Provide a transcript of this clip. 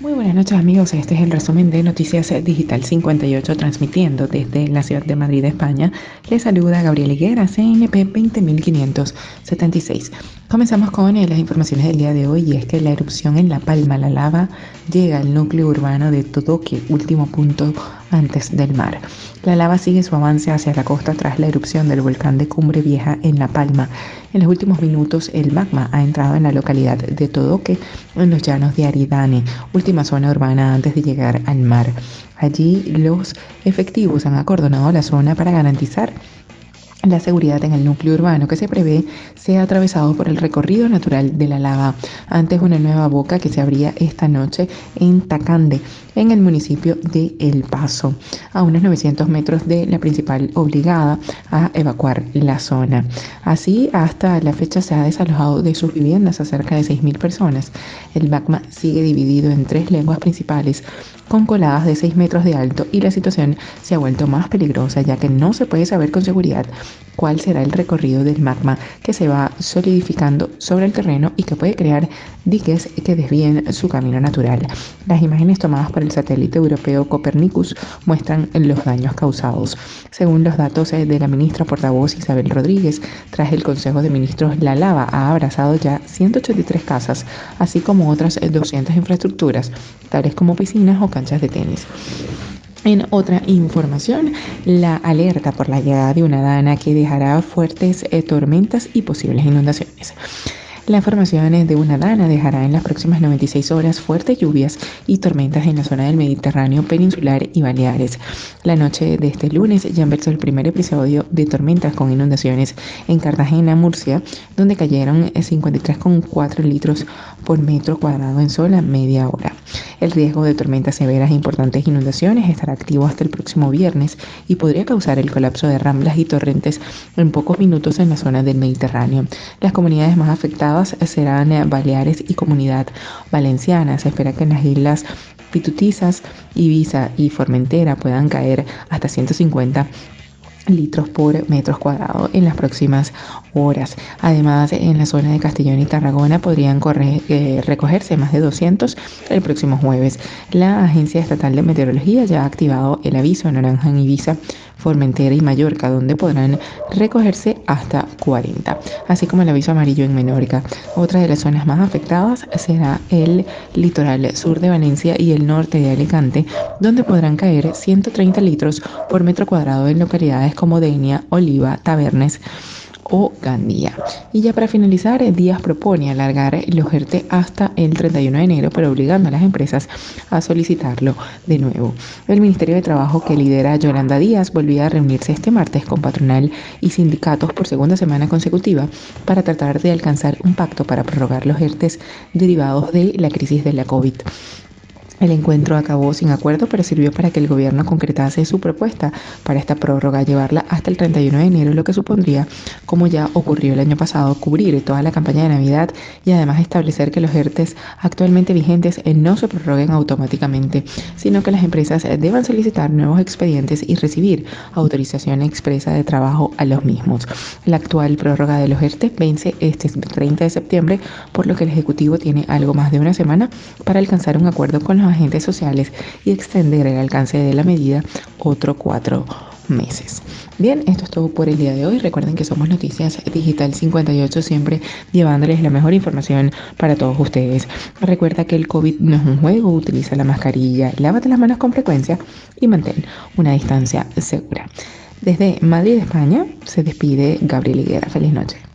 Muy buenas noches amigos, este es el resumen de Noticias Digital 58 transmitiendo desde la ciudad de Madrid, España. Les saluda Gabriel Higuera, CNP 20576. Comenzamos con eh, las informaciones del día de hoy y es que la erupción en La Palma, la lava, llega al núcleo urbano de Todoque, último punto antes del mar. La lava sigue su avance hacia la costa tras la erupción del volcán de Cumbre Vieja en La Palma. En los últimos minutos el magma ha entrado en la localidad de Todoque, en los llanos de Aridane, última zona urbana antes de llegar al mar. Allí los efectivos han acordonado la zona para garantizar la seguridad en el núcleo urbano que se prevé sea atravesado por el recorrido natural de la lava, antes una nueva boca que se abría esta noche en Tacande, en el municipio de El Paso, a unos 900 metros de la principal obligada a evacuar la zona. Así, hasta la fecha se ha desalojado de sus viviendas a cerca de 6.000 personas. El magma sigue dividido en tres lenguas principales con coladas de 6 metros de alto y la situación se ha vuelto más peligrosa ya que no se puede saber con seguridad cuál será el recorrido del magma que se va solidificando sobre el terreno y que puede crear diques que desvíen su camino natural. Las imágenes tomadas por el satélite europeo Copernicus muestran los daños causados. Según los datos eh, de la ministra portavoz Isabel Rodríguez, tras el Consejo de Ministros, la lava ha abrazado ya 183 casas, así como otras 200 infraestructuras, tales como piscinas o canchas de tenis. En otra información, la alerta por la llegada de una dana que dejará fuertes eh, tormentas y posibles inundaciones. La formación de una dana dejará en las próximas 96 horas fuertes lluvias y tormentas en la zona del Mediterráneo peninsular y Baleares. La noche de este lunes ya empezó el primer episodio de tormentas con inundaciones en Cartagena, Murcia, donde cayeron 53,4 litros por metro cuadrado en sola media hora. El riesgo de tormentas severas e importantes inundaciones estará activo hasta el próximo viernes y podría causar el colapso de ramblas y torrentes en pocos minutos en la zona del Mediterráneo. Las comunidades más afectadas serán Baleares y Comunidad Valenciana. Se espera que en las islas Pitutizas, Ibiza y Formentera puedan caer hasta 150 litros por metros cuadrados en las próximas horas. Además, en la zona de Castellón y Tarragona podrían eh, recogerse más de 200 el próximo jueves. La Agencia Estatal de Meteorología ya ha activado el aviso naranja en Ibiza, Formentera y Mallorca, donde podrán recogerse hasta 40, así como el aviso amarillo en Menorca. Otra de las zonas más afectadas será el litoral sur de Valencia y el norte de Alicante, donde podrán caer 130 litros por metro cuadrado en localidades como Denia, Oliva, Tabernes, o Gandía. Y ya para finalizar, Díaz propone alargar el OGERTE hasta el 31 de enero, pero obligando a las empresas a solicitarlo de nuevo. El Ministerio de Trabajo que lidera Yolanda Díaz volvió a reunirse este martes con patronal y sindicatos por segunda semana consecutiva para tratar de alcanzar un pacto para prorrogar los ERTES derivados de la crisis de la COVID. El encuentro acabó sin acuerdo, pero sirvió para que el gobierno concretase su propuesta para esta prórroga, llevarla hasta el 31 de enero, lo que supondría, como ya ocurrió el año pasado, cubrir toda la campaña de Navidad y además establecer que los ERTES actualmente vigentes no se prorroguen automáticamente, sino que las empresas deban solicitar nuevos expedientes y recibir autorización expresa de trabajo a los mismos. La actual prórroga de los ERTES vence este 30 de septiembre, por lo que el Ejecutivo tiene algo más de una semana para alcanzar un acuerdo con los agentes sociales y extender el alcance de la medida otro cuatro meses. Bien, esto es todo por el día de hoy. Recuerden que somos Noticias Digital 58, siempre llevándoles la mejor información para todos ustedes. Recuerda que el COVID no es un juego, utiliza la mascarilla, lávate las manos con frecuencia y mantén una distancia segura. Desde Madrid, España, se despide Gabriel Higuera. Feliz noche.